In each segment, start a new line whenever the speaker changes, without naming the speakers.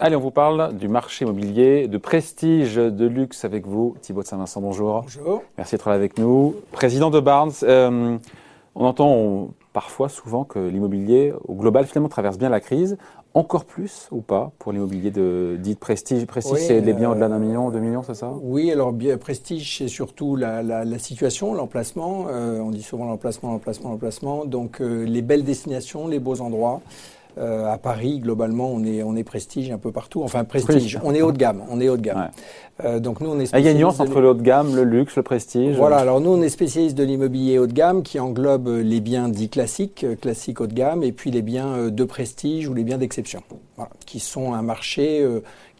Allez, on vous parle du marché immobilier de prestige, de luxe avec vous. Thibaut de Saint-Vincent, bonjour.
Bonjour.
Merci d'être là avec nous. Président de Barnes, euh, on entend parfois, souvent, que l'immobilier, au global, finalement, traverse bien la crise. Encore plus ou pas pour l'immobilier de dit prestige? Prestige, c'est les biens au-delà d'un million, deux millions, c'est ça?
Oui, alors bien, prestige, c'est surtout la, situation, l'emplacement. Euh, on dit souvent l'emplacement, l'emplacement, l'emplacement. Donc euh, les belles destinations, les beaux endroits. Euh, à Paris, globalement, on est, on est prestige un peu partout. Enfin, prestige, on est haut de gamme. On est haut de gamme.
Euh, donc nous, on est La entre le haut de gamme, le luxe, le prestige.
Voilà. Alors nous, on est spécialiste de l'immobilier haut de gamme qui englobe les biens dits classiques, euh, classiques haut de gamme, et puis les biens de prestige ou les biens d'exception, qui sont un marché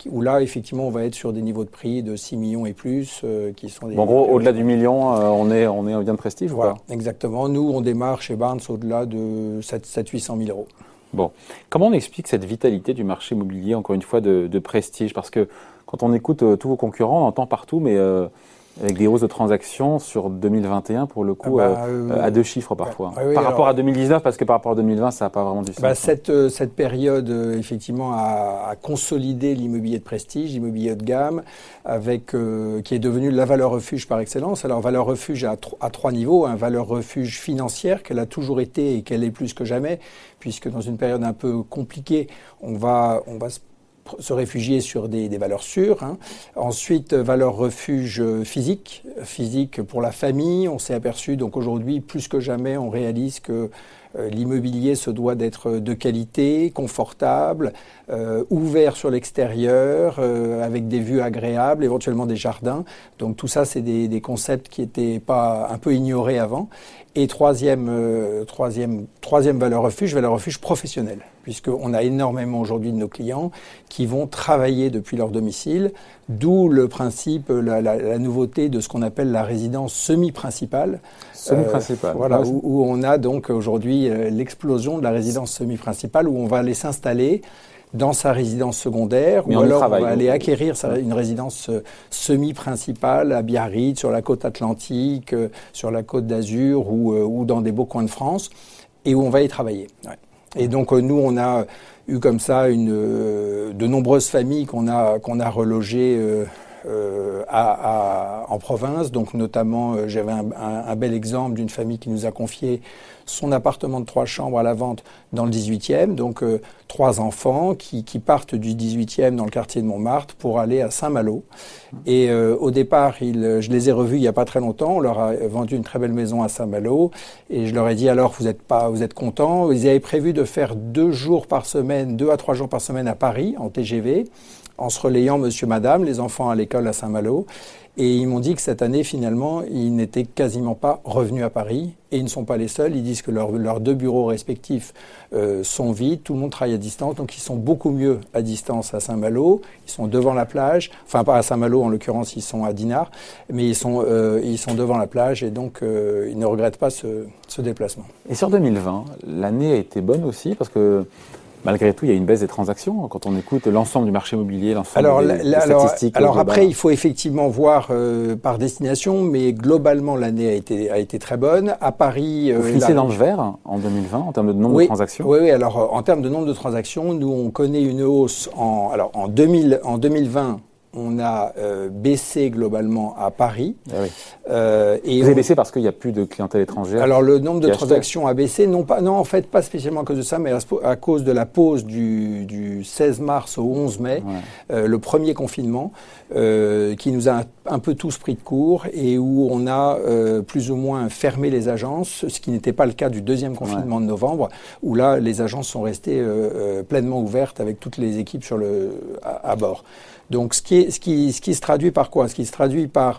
où là, effectivement, on va être sur des niveaux de prix de 6 millions et plus, qui sont
des. en gros, au-delà du million, on est on est un bien de prestige
voilà, exactement. Nous, on démarre chez Barnes au-delà de 700-800 000 euros.
Bon, comment on explique cette vitalité du marché immobilier, encore une fois, de, prestige? Parce que quand on écoute euh, tous vos concurrents, on entend partout, mais euh, avec des hausses de transactions sur 2021 pour le coup ah bah, euh, euh, à deux chiffres parfois. par rapport à 2019 parce que par rapport à 2020 ça n'a pas vraiment du sens.
Bah, cette, euh, cette période effectivement a, a consolidé l'immobilier de prestige, l'immobilier de gamme avec qui est devenu la valeur refuge par excellence. Alors valeur refuge à, à trois niveaux, un valeur refuge financière qu'elle a toujours été et qu'elle est plus que jamais puisque dans une période un peu compliquée, on va on va se se réfugier sur des, valeurs sûres. Hein. Ensuite, valeur refuge physique, physique pour la famille. On s'est aperçu, donc aujourd'hui, plus que jamais, on réalise que euh, l'immobilier se doit d'être de qualité, confortable, euh, ouvert sur l'extérieur, euh, avec des vues agréables, éventuellement des jardins. Donc tout ça, c'est des, des, concepts qui étaient pas un peu ignorés avant. Et troisième, troisième, troisième valeur refuge, valeur refuge professionnelle, puisqu'on a énormément aujourd'hui de nos clients qui vont travailler depuis leur domicile, d'où le principe, la, la, la, nouveauté de ce qu'on appelle la résidence semi-principale.
Semi-principale.
voilà, où, où, on a donc aujourd'hui l'explosion de la résidence semi-principale, où on va aller s'installer dans sa résidence secondaire, ou alors on va aller acquérir une résidence euh, semi-principale à Biarritz, sur la côte atlantique, euh, sur la côte d'Azur ou, euh, ou, dans des beaux coins de France, et où on va y travailler. Et donc nous, on a eu comme ça une, de nombreuses familles qu'on a, qu'on a relogées euh, à, en province. Donc notamment, euh, j'avais un, bel exemple d'une famille qui nous a confié son appartement de trois chambres à la vente dans le 18e. Donc euh, trois enfants qui, partent du 18e dans le quartier de Montmartre pour aller à Saint-Malo. Et au départ, je les ai revus il n'y a pas très longtemps. On leur a vendu une très belle maison à Saint-Malo. Et je leur ai dit alors, vous êtes pas, vous êtes contents? Ils avaient prévu de faire deux jours par semaine, deux à trois jours par semaine à Paris en TGV en se relayant monsieur, madame, les enfants à l'école à Saint-Malo. Et ils m'ont dit que cette année, finalement, ils n'étaient quasiment pas revenus à Paris. Et ils ne sont pas les seuls. Ils disent que leurs deux bureaux respectifs euh, sont vides. Tout le monde travaille à distance. Donc, ils sont beaucoup mieux à distance à Saint-Malo. Ils sont devant la plage. Enfin, pas à Saint-Malo, en l'occurrence, ils sont à Dinard. Mais ils sont, euh, ils sont devant la plage. Et donc, euh, ils ne regrettent pas ce, ce déplacement.
Et sur 2020, l'année a été bonne aussi parce que malgré tout, il y a une baisse des transactions quand on écoute l'ensemble du marché immobilier, l'ensemble des, statistiques.
Alors après, il faut effectivement voir euh, par destination, mais globalement, l'année a été, a été très bonne. À Paris...
Vous euh, dans le vert en 2020 en termes de nombre de transactions
Oui, oui. Alors euh, en termes de nombre de transactions, nous, on connaît une hausse en, alors, en, 2000, en 2020 on a euh, baissé globalement à Paris.
Ah euh, et Vous avez baissé parce qu'il n'y a plus de clientèle étrangère
Alors le nombre de transactions a baissé, non, pas, non en fait pas spécialement à cause de ça, mais à, cause de la pause du, 16 mars au 11 mai, euh, le premier confinement, qui nous a un, peu tous pris de court et où on a plus ou moins fermé les agences, ce qui n'était pas le cas du deuxième confinement de novembre, où là les agences sont restées pleinement ouvertes avec toutes les équipes sur le, à bord. Donc ce qui, qui se traduit par quoi? Ce qui se traduit par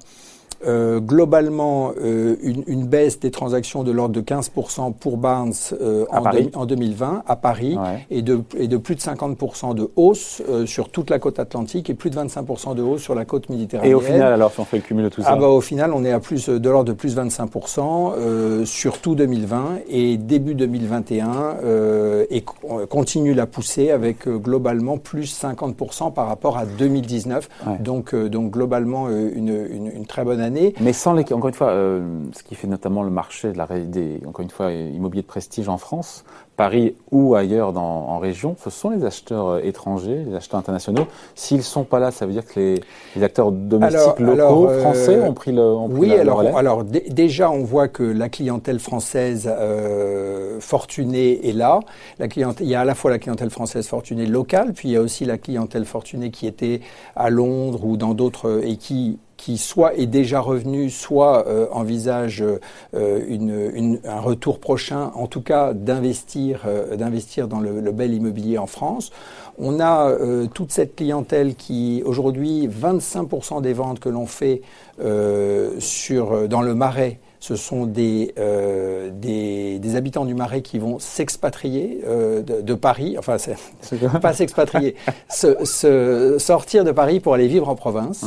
euh, globalement, euh, une, une, baisse des transactions de l'ordre de 15% pour Barnes euh, en, en, 2020 à Paris et, de, et de plus de 50% de hausse euh, sur toute la côte atlantique et plus de 25% de hausse sur la côte méditerranéenne.
Et au final, alors, si on fait le cumul de tout ça
ah bah, Au final, on est à plus de l'ordre de plus de 25% sur tout 2020 et début 2021 et continue la poussée avec globalement plus 50% par rapport à 2019. Donc, donc globalement, une, une, une très bonne année année.
Mais sans les, encore une fois, ce qui fait notamment le marché de la, des, encore une fois, immobilier de prestige en France, Paris ou ailleurs dans, en région, ce sont les acheteurs euh, étrangers, les acheteurs internationaux. S'ils sont pas là, ça veut dire que les, les acteurs domestiques locaux euh, français ont pris le ont pris
Oui, alors, alors déjà on voit que la clientèle française euh, fortunée est là. La clientèle, il y a à la fois la clientèle française fortunée locale, puis il y a aussi la clientèle fortunée qui était à Londres ou dans d'autres et qui qui soit est déjà revenu, soit euh, envisage euh, un retour prochain, en tout cas d'investir, euh, d'investir dans le, le, bel immobilier en France. On a toute cette clientèle qui, aujourd'hui, 25% des ventes que l'on fait sur, dans le Marais ce sont des, euh, des, des, habitants du Marais qui vont s'expatrier euh, de, de, Paris, enfin, pas s'expatrier, se, se, sortir de Paris pour aller vivre en province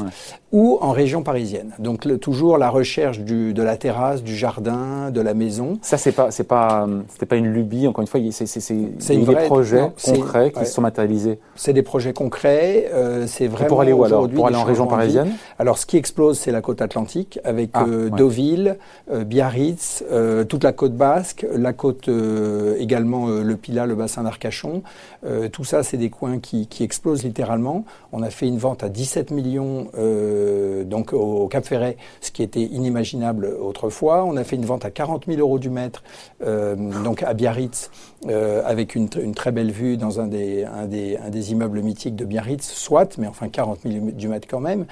ou en région parisienne. Donc le, toujours la recherche du, de la terrasse, du jardin, de la maison.
Ça, c'est pas, c'est pas, c'était pas une lubie. Encore une fois, c'est, c'est, c'est des projets concrets qui se sont matérialisés.
C'est des projets concrets. Euh, c'est vraiment.
pour aller où alors Pour aller en région parisienne?
Alors, ce qui explose, c'est la côte atlantique avec ah, euh, Deauville. Euh, Biarritz, euh, toute la côte basque, la côte euh, également le Pilat, le bassin d'Arcachon. tout ça, c'est des coins qui, qui, explosent littéralement. On a fait une vente à 17 millions donc au, Cap Ferret, ce qui était inimaginable autrefois. On a fait une vente à 40 000 euros du mètre, donc à Biarritz, avec une, une, très belle vue dans un des, un des, un des immeubles mythiques de Biarritz, soit, mais enfin 40 000 du mètre quand même.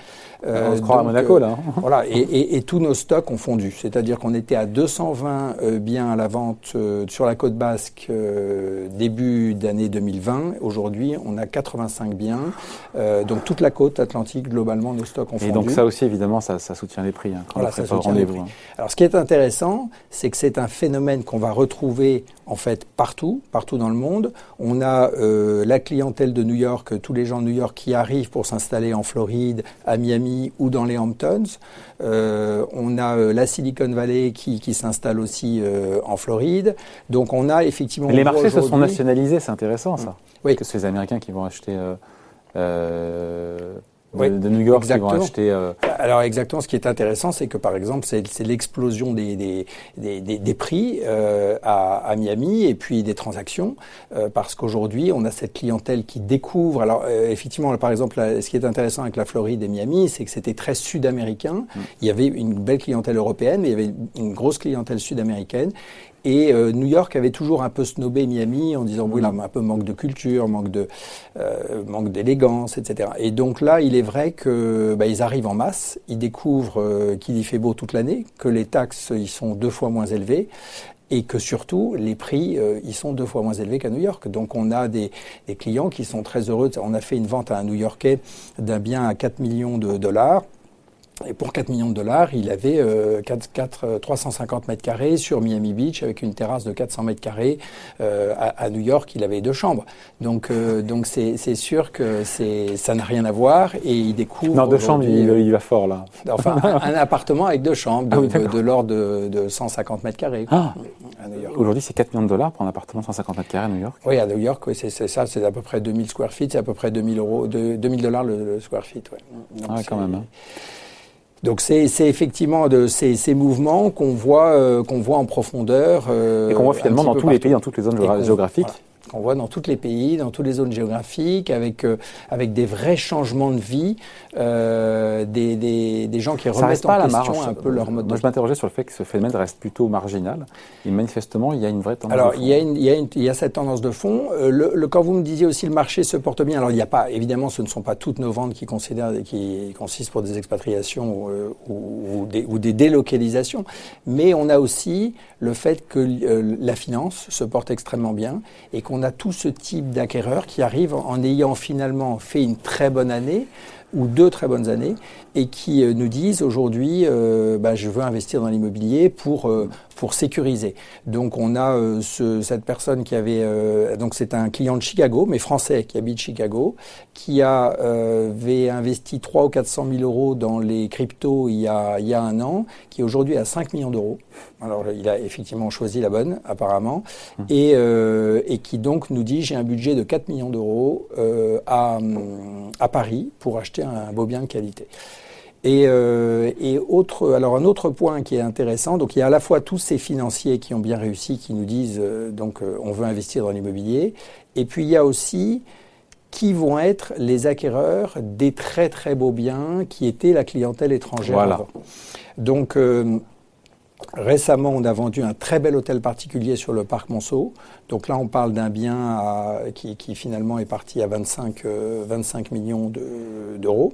on se croit à Monaco là.
Hein. voilà, et, et, et, tous nos stocks ont fondu. C'est-à-dire qu'on était à 220 euh, biens à la vente euh, sur la côte basque euh, début d'année 2020. Aujourd'hui, on a 85 biens. donc toute la côte atlantique, globalement, nos stocks ont fondu.
Et donc ça aussi, évidemment, ça, soutient les prix. Hein,
voilà, ça soutient les prix. Hein. Alors ce qui est intéressant, c'est que c'est un phénomène qu'on va retrouver en fait partout, partout dans le monde. On a la clientèle de New York, tous les gens de New York qui arrivent pour s'installer en Floride, à Miami ou dans les Hamptons. on a la Silicon Valley qui, qui s'installe aussi euh, en Floride. Donc on a effectivement...
les marchés se sont nationalisés, c'est intéressant ça. Oui. Que ces Américains qui vont acheter... Euh, euh de, New York qui vont acheter. Euh,
Alors exactement, ce qui est intéressant, c'est que par exemple, c'est l'explosion des, des, des, des, prix euh, à, à, Miami et puis des transactions, euh, parce qu'aujourd'hui, on a cette clientèle qui découvre. Alors effectivement, par exemple, ce qui est intéressant avec la Floride et Miami, c'est que c'était très sud-américain. Mm. Il y avait une belle clientèle européenne, mais il y avait une grosse clientèle sud-américaine. Et euh, New York avait toujours un peu snobé Miami en disant oui là un peu manque de culture, manque de euh, manque d'élégance, etc. Et donc là, il est vrai que bah, ils arrivent en masse, ils découvrent euh, qu'il y fait beau toute l'année, que les taxes ils sont deux fois moins élevées et que surtout les prix euh, ils sont deux fois moins élevés qu'à New York. Donc on a des, des, clients qui sont très heureux. On a fait une vente à un New-Yorkais d'un bien à 4 millions de dollars. Et pour 4 millions de dollars, il avait euh, 4, 4, 350 mètres carrés sur Miami Beach avec une terrasse de 400 mètres carrés. Euh, à, à, New York, il avait deux chambres. Donc, euh, donc c'est, sûr que c'est, ça n'a rien à voir et il découvre.
Non, deux chambres, il, il, va fort là.
Enfin, un, appartement avec deux chambres de, ah de, l'ordre de, de, 150 mètres carrés. Ah.
À New York. Aujourd'hui, c'est 4 millions de dollars pour un appartement de 150 mètres carrés à New York.
Oui, à New York, oui, c'est, c'est ça, c'est à peu près 2000 square feet, c'est à peu près 2000 euros, 2000 dollars le, le, square feet. Ouais.
Donc, ah, quand même. Hein.
Donc c'est effectivement de ces, ces mouvements qu'on voit, euh, qu'on voit en profondeur.
Euh, et qu'on voit finalement dans tous les pays, dans toutes les zones géographiques
qu'on voit dans tous les pays, dans toutes les zones géographiques, avec, euh, avec des vrais changements de vie, euh, des, des, des, gens qui remettent en question un peu leur mode
Moi, je m'interrogeais sur le fait que ce phénomène reste plutôt marginal. Et manifestement, il y a une vraie tendance
alors,
de fond.
Il y, a une, il, y a une, il y a cette tendance de fond. Euh, le, le, quand vous me disiez aussi le marché se porte bien, alors il n'y a pas, évidemment, ce ne sont pas toutes nos ventes qui, considèrent, qui consistent pour des expatriations ou, ou, des, ou des délocalisations, mais on a aussi le fait que la finance se porte extrêmement bien et qu'on a tout ce type d'acquéreurs qui arrivent en ayant finalement fait une très bonne année ou deux très bonnes années et qui euh, nous disent aujourd'hui, euh, bah, je veux investir dans l'immobilier pour euh, pour sécuriser. Donc on a euh, ce, cette personne qui avait euh, donc c'est un client de Chicago, mais français qui habite Chicago, qui a avait investi 3 ou 400 000 euros dans les cryptos il y a il y a un an, qui aujourd'hui a 5 millions d'euros. Alors il a effectivement choisi la bonne apparemment mmh. et et qui donc nous dit j'ai un budget de 4 millions d'euros à à Paris pour acheter un beau bien de qualité. Et, euh, et, autre, alors un autre point qui est intéressant, donc il y a à la fois tous ces financiers qui ont bien réussi, qui nous disent euh, donc euh, on veut investir dans l'immobilier, et puis il y a aussi qui vont être les acquéreurs des très très beaux biens qui étaient la clientèle étrangère avant. Donc récemment, on a vendu un très bel hôtel particulier sur le parc Monceau. Donc là, on parle d'un bien qui, qui, finalement est parti à 25, 25 millions d'euros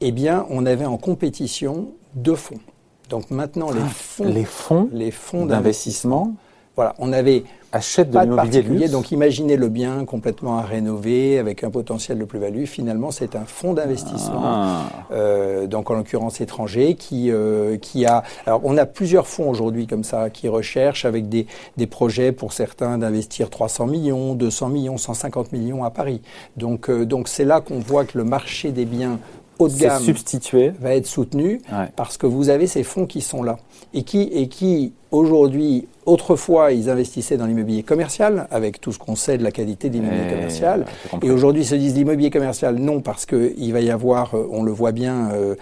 eh bien, on avait en compétition deux fonds. Donc maintenant, les ah, fonds,
les fonds,
les fonds d'investissement,
voilà,
on avait
achète de l'immobilier
Donc imaginez le bien complètement à rénover avec un potentiel de plus-value. Finalement, c'est un fonds d'investissement, ah. euh, donc en l'occurrence étranger, qui euh, qui a. Alors on a plusieurs fonds aujourd'hui comme ça qui recherchent avec des des projets pour certains d'investir 300 millions, 200 millions, 150 millions à Paris. Donc euh, donc c'est là qu'on voit que le marché des biens haut de gamme
substitué.
va être soutenu parce que vous avez ces fonds qui sont là et qui, et qui aujourd'hui, autrefois, ils investissaient dans l'immobilier commercial avec tout ce qu'on sait de la qualité de l'immobilier commercial. Et aujourd'hui, ils se disent l'immobilier commercial, non, parce qu'il va y avoir, euh, on le voit bien, euh,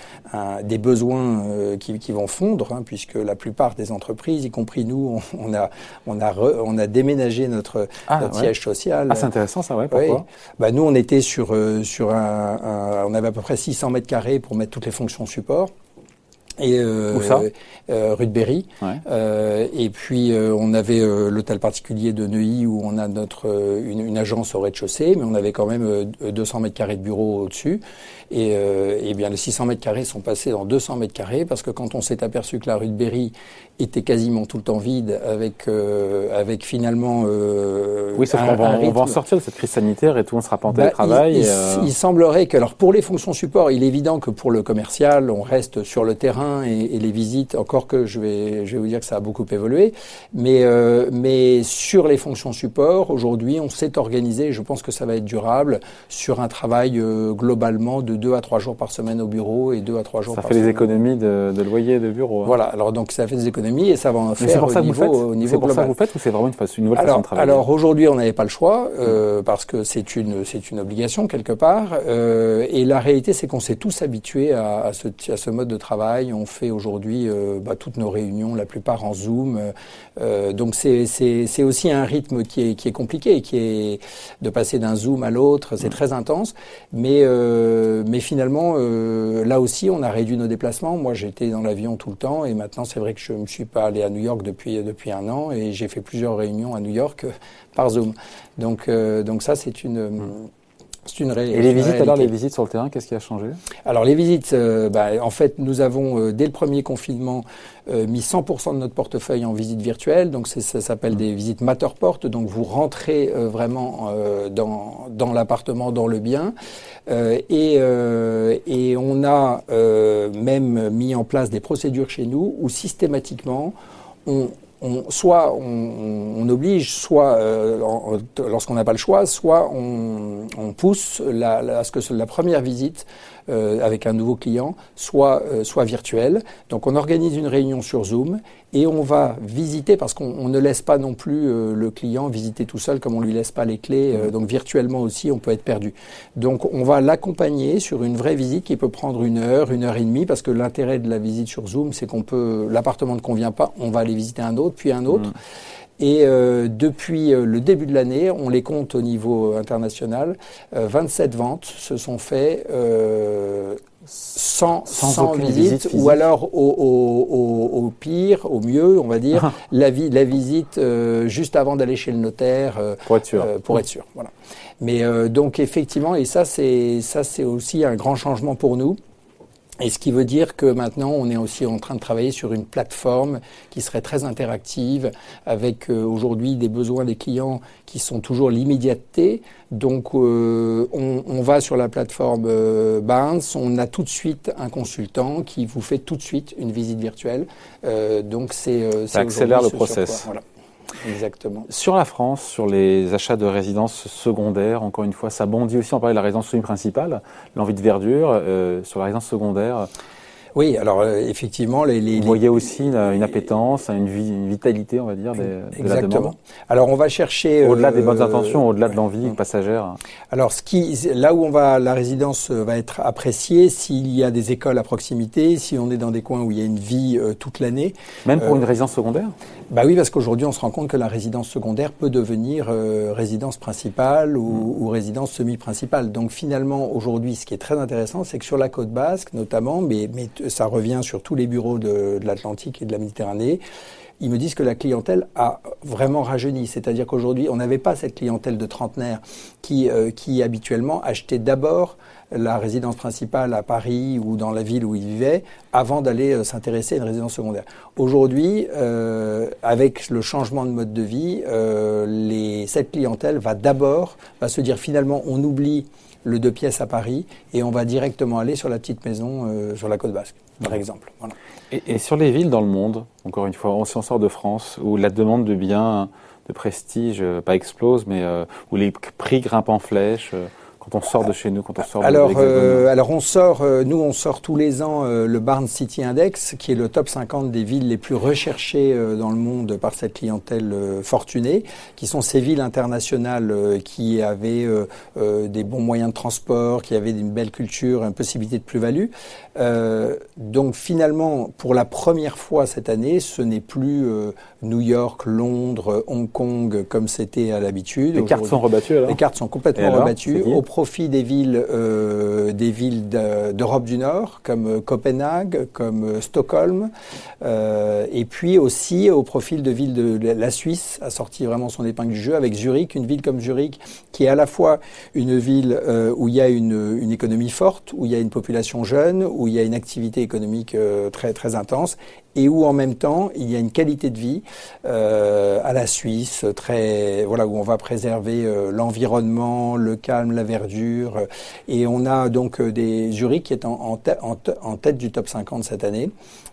des besoins euh, qui, qui, vont fondre, hein, puisque la plupart des entreprises, y compris nous, on, a, on, a, on a déménagé notre, ah, notre siège social.
Ah, c'est intéressant ça, ouais. Pourquoi?
Bah, Nous, on était sur, sur un, un, On avait à peu près 600 mètres carrés pour mettre toutes les fonctions support.
Et euh, Où ça?
euh, rue de Berry. Euh, et puis euh, on avait euh, l'hôtel particulier de Neuilly où on a notre une, une agence au rez-de-chaussée, mais on avait quand même 200 mètres carrés de bureau au-dessus. Et, et, bien les 600 mètres carrés sont passés dans 200 mètres carrés parce que quand on s'est aperçu que la rue de Berry était quasiment tout le temps vide, avec avec finalement
oui, ça on, va, on va en sortir de cette crise sanitaire et tout, on sera pas en bah, télétravail.
il, il, semblerait que alors pour les fonctions support, il est évident que pour le commercial, on reste sur le terrain et, et les visites encore que je vais, je vais vous dire que ça a beaucoup évolué. Mais, euh, mais sur les fonctions support, aujourd'hui, on s'est organisé, je pense que ça va être durable, sur un travail euh, globalement de deux à trois jours par semaine au bureau et deux à trois jours
ça
par
semaine.
Ça
fait des économies de, de loyer de bureau.
Hein. Voilà, alors donc ça fait des économies et ça va en faire au niveau, au niveau
C'est pour ça que vous faites ou c'est vraiment une, une nouvelle
alors,
façon de travailler
Alors aujourd'hui, on n'avait pas le choix euh, parce que c'est une, c'est une obligation quelque part. Euh, et la réalité, c'est qu'on s'est tous habitués à, à, ce, à ce mode de travail. On fait aujourd'hui euh, bah, toutes nos réunions la plupart en Zoom. Euh, donc c'est aussi un rythme qui est, qui est compliqué, qui est de passer d'un Zoom à l'autre, c'est très intense. Mais, euh, mais finalement, euh, là aussi, on a réduit nos déplacements. Moi, j'étais dans l'avion tout le temps et maintenant, c'est vrai que je ne suis pas allé à New York depuis, depuis un an et j'ai fait plusieurs réunions à New York par Zoom. Donc, donc ça, c'est une...
Une Et les visites, alors, les visites sur le terrain, qu'est-ce qui a changé?
Alors, les visites, euh, bah, en fait, nous avons, euh, dès le premier confinement, euh, mis 100% de notre portefeuille en visite virtuelle. Donc, ça s'appelle des visites Matterport. Donc, vous rentrez vraiment dans, dans l'appartement, dans le bien. et, et on a même mis en place des procédures chez nous où systématiquement, on, soit on, oblige, soit euh, lorsqu'on n'a pas le choix, soit on, pousse la, à ce que la première visite euh, avec un nouveau client soit, euh, soit virtuelle. Donc on organise une réunion sur Zoom et on va visiter, parce qu'on ne laisse pas non plus le client visiter tout seul comme on lui laisse pas les clés, mmh. donc virtuellement aussi on peut être perdu. Donc on va l'accompagner sur une vraie visite qui peut prendre une heure, une heure et demie, parce que l'intérêt de la visite sur Zoom, c'est qu'on peut, l'appartement ne convient pas, on va aller visiter un autre, puis un autre. Mmh. Et euh, depuis euh, le début de l'année, on les compte au niveau international, 27 euh, ventes se sont faites sans, sans, visite, ou alors au, au, au, pire, au mieux, on va dire, ah. la, vi la, visite juste avant d'aller chez le notaire
pour être sûr.
pour être sûr voilà. Mais donc effectivement, et ça c'est ça c'est aussi un grand changement pour nous. Et ce qui veut dire que maintenant, on est aussi en train de travailler sur une plateforme qui serait très interactive, avec euh, aujourd'hui des besoins des clients qui sont toujours l'immédiateté. Donc, euh, on, on, va sur la plateforme euh, Barnes, on a tout de suite un consultant qui vous fait tout de suite une visite virtuelle. Euh, donc, c'est
ça accélère le process.
Voilà. Exactement.
Sur la France, sur les achats de résidences secondaires, encore une fois, ça bondit aussi. On parlait de la résidence principale, l'envie de verdure. Euh, sur la résidence secondaire,
Oui, alors euh, effectivement, les, les,
vous voyez aussi une, appétence, une, une, vitalité, on va dire, de, la demande.
Alors on va chercher
au-delà des bonnes intentions, au-delà de l'envie passagère.
Alors ce qui, là où on va, la résidence va être appréciée, s'il y a des écoles à proximité, si on est dans des coins où il y a une vie toute l'année.
Même pour une résidence secondaire?
Bah oui, parce qu'aujourd'hui on se rend compte que la résidence secondaire peut devenir résidence principale ou, mm. ou résidence semi-principale. Donc finalement, aujourd'hui, ce qui est très intéressant, c'est que sur la côte basque, notamment, mais, mais ça revient sur tous les bureaux de, l'Atlantique et de la Méditerranée, ils me disent que la clientèle a vraiment rajeuni. C'est-à-dire qu'aujourd'hui, on n'avait pas cette clientèle de trentenaires qui, euh, habituellement achetait d'abord la résidence principale à Paris ou dans la ville où ils vivaient avant d'aller euh, s'intéresser à une résidence secondaire. Aujourd'hui, euh, avec le changement de mode de vie, cette clientèle va d'abord va se dire finalement on oublie le deux pièces à Paris et on va directement aller sur la petite maison euh, sur la côte basque, par exemple. Voilà.
Et, et, sur les villes dans le monde, encore une fois, on s'en sort de France, où la demande de biens de prestige, euh, pas explose, mais euh, où les prix grimpent en flèche quand on sort de chez nous, quand on sort
alors,
de
euh, alors on sort, euh, nous on sort tous les ans euh, le Barn City Index, qui est le top 50 des villes les plus recherchées euh, dans le monde par cette clientèle fortunée, qui sont ces villes internationales qui avaient des bons moyens de transport, qui avaient une belle culture, une possibilité de plus-value. donc finalement, pour la première fois cette année, ce n'est plus New York, Londres, Hong Kong comme c'était à l'habitude.
Les cartes sont rebattues alors
Les cartes sont complètement rebattues profit des villes, euh, des villes d'Europe du Nord, comme euh, Copenhague, comme euh, Stockholm, et puis aussi au profil de villes de la Suisse, a sorti vraiment son épingle du jeu avec Zurich, une ville comme Zurich, qui est à la fois une ville où il y a une, une, économie forte, où il y a une population jeune, où il y a une activité économique très très intense, et où en même temps il y a une qualité de vie euh, à la Suisse, très voilà où on va préserver euh, l'environnement, le calme, la verdure, euh, et on a donc euh, des Zurich qui est en, en, en, tête du top 50 cette année.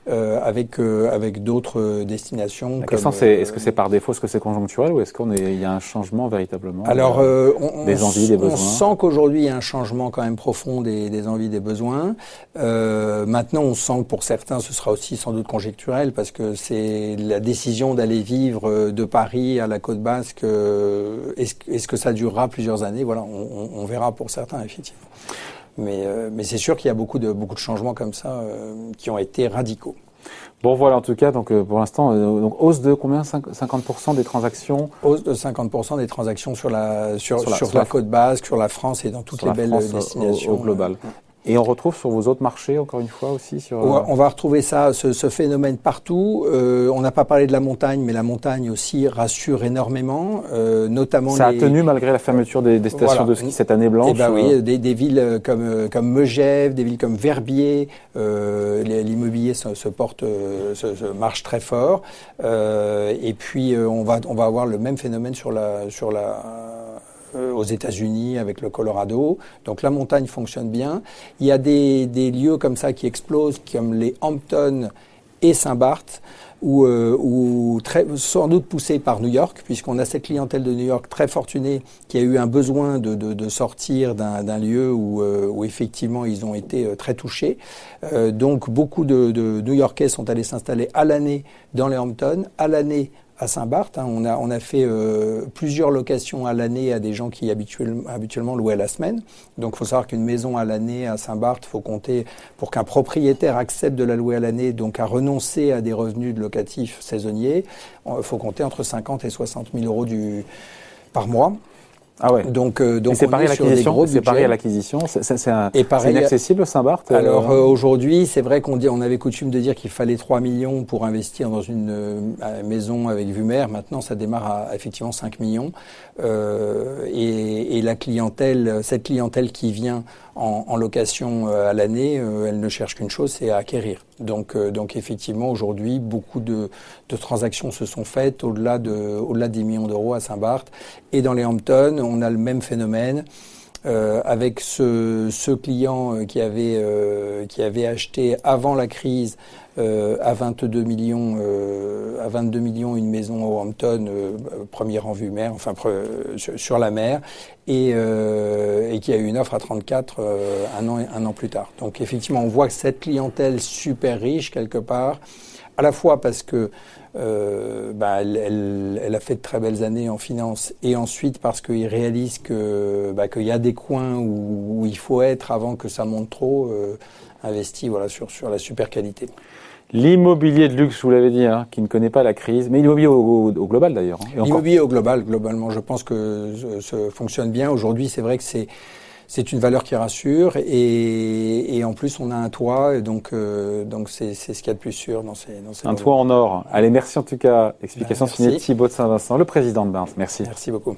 Euh, avec avec d'autres destinations.
La question c'est est-ce que c'est par défaut, est-ce que c'est conjoncturel ou est-ce qu'on est il y a un changement véritablement
Alors on, des envies, des besoins. On sent qu'aujourd'hui il y a un changement quand même profond des, des envies, des besoins. maintenant on sent que pour certains ce sera aussi sans doute parce que c'est la décision d'aller vivre euh, de Paris à la côte basque. Euh, est-ce que ça durera plusieurs années? Voilà, on, verra pour certains effectivement. Mais, euh, mais c'est sûr qu'il y a beaucoup de, beaucoup de changements comme ça qui ont été radicaux.
Bon voilà, en tout cas, donc pour l'instant, donc hausse de combien? 50% des transactions?
Hausse de 50% des transactions sur la sur, sur, la, côte basque, sur la France et dans toutes les belles destinations
au, global. Et on retrouve sur vos autres marchés, encore une fois aussi sur...
On va retrouver ça, ce, ce phénomène partout. Euh, on n'a pas parlé de la montagne, mais la montagne aussi rassure énormément, euh, notamment...
Ça a tenu malgré la fermeture des, des stations de ski cette année blanche
eh ben oui, euh. des, des, villes comme, comme Megève, des villes comme Verbier, euh, l'immobilier se, se, porte, se, se, marche très fort. et puis on va, on va avoir le même phénomène sur la... Sur la euh, aux États-Unis avec le Colorado. Donc la montagne fonctionne bien. Il y a des, lieux comme ça qui explosent, comme les Hamptons et Saint-Barth, ou, euh, sans doute poussés par New York, puisqu'on a cette clientèle de New York très fortunée qui a eu un besoin de, sortir d'un lieu où, euh, où, effectivement ils ont été euh, très touchés. donc beaucoup de, de New-Yorkais sont allés s'installer à l'année dans les Hamptons, à l'année à Saint-Barth. Hein. On, a, on a fait euh, plusieurs locations à l'année à des gens qui habituellement, louaient la semaine. Donc il faut savoir qu'une maison à l'année à Saint-Barth, faut compter, pour qu'un propriétaire accepte de la louer à l'année, donc à renoncer à des revenus de locatifs saisonniers, il faut compter entre 50 et 60 000 euros du, par mois.
Ah ouais. Donc, euh, donc c'est pareil à l'acquisition. C'est pareil à l'acquisition. C'est inaccessible Saint-Barth.
Euh, Alors euh, aujourd'hui, c'est vrai qu'on dit, on avait coutume de dire qu'il fallait 3 millions pour investir dans une euh, maison avec vue mer. Maintenant, ça démarre à effectivement 5 millions. Et, et, la clientèle, cette clientèle qui vient en, location à l'année, elle ne cherche qu'une chose, c'est à acquérir. Donc, donc effectivement, aujourd'hui, beaucoup de, de, transactions se sont faites au-delà de, au-delà des millions d'euros à Saint-Barth et dans les Hamptons on a le même phénomène. Euh, avec ce, ce, client euh, qui avait, euh, qui avait acheté avant la crise euh, à 22 millions, à 22 millions une maison au Hampton, première en vue mer, enfin sur la mer, et, et qui a eu une offre à 34 un an un an plus tard. Donc effectivement, on voit cette clientèle super riche quelque part, à la fois parce que euh, bah, elle, elle, a fait de très belles années en finance et ensuite parce qu'il réalise que bah, qu'il y a des coins où, où, il faut être avant que ça monte trop, euh, investi voilà sur sur la super qualité.
L'immobilier de luxe, vous l'avez dit, hein, qui ne connaît pas la crise, mais l'immobilier au, au, global d'ailleurs.
Hein, l'immobilier au global, globalement, je pense que ça fonctionne bien. Aujourd'hui, c'est vrai que c'est c'est une valeur qui rassure et, en plus on a un toit, donc euh, donc c'est ce qu'il y a de plus sûr dans ces dans ces.
Un toit en or. Allez, merci en tout cas. Explication ben, signée Thibaut de Saint-Vincent, le président de Barnes. Merci.
Merci beaucoup.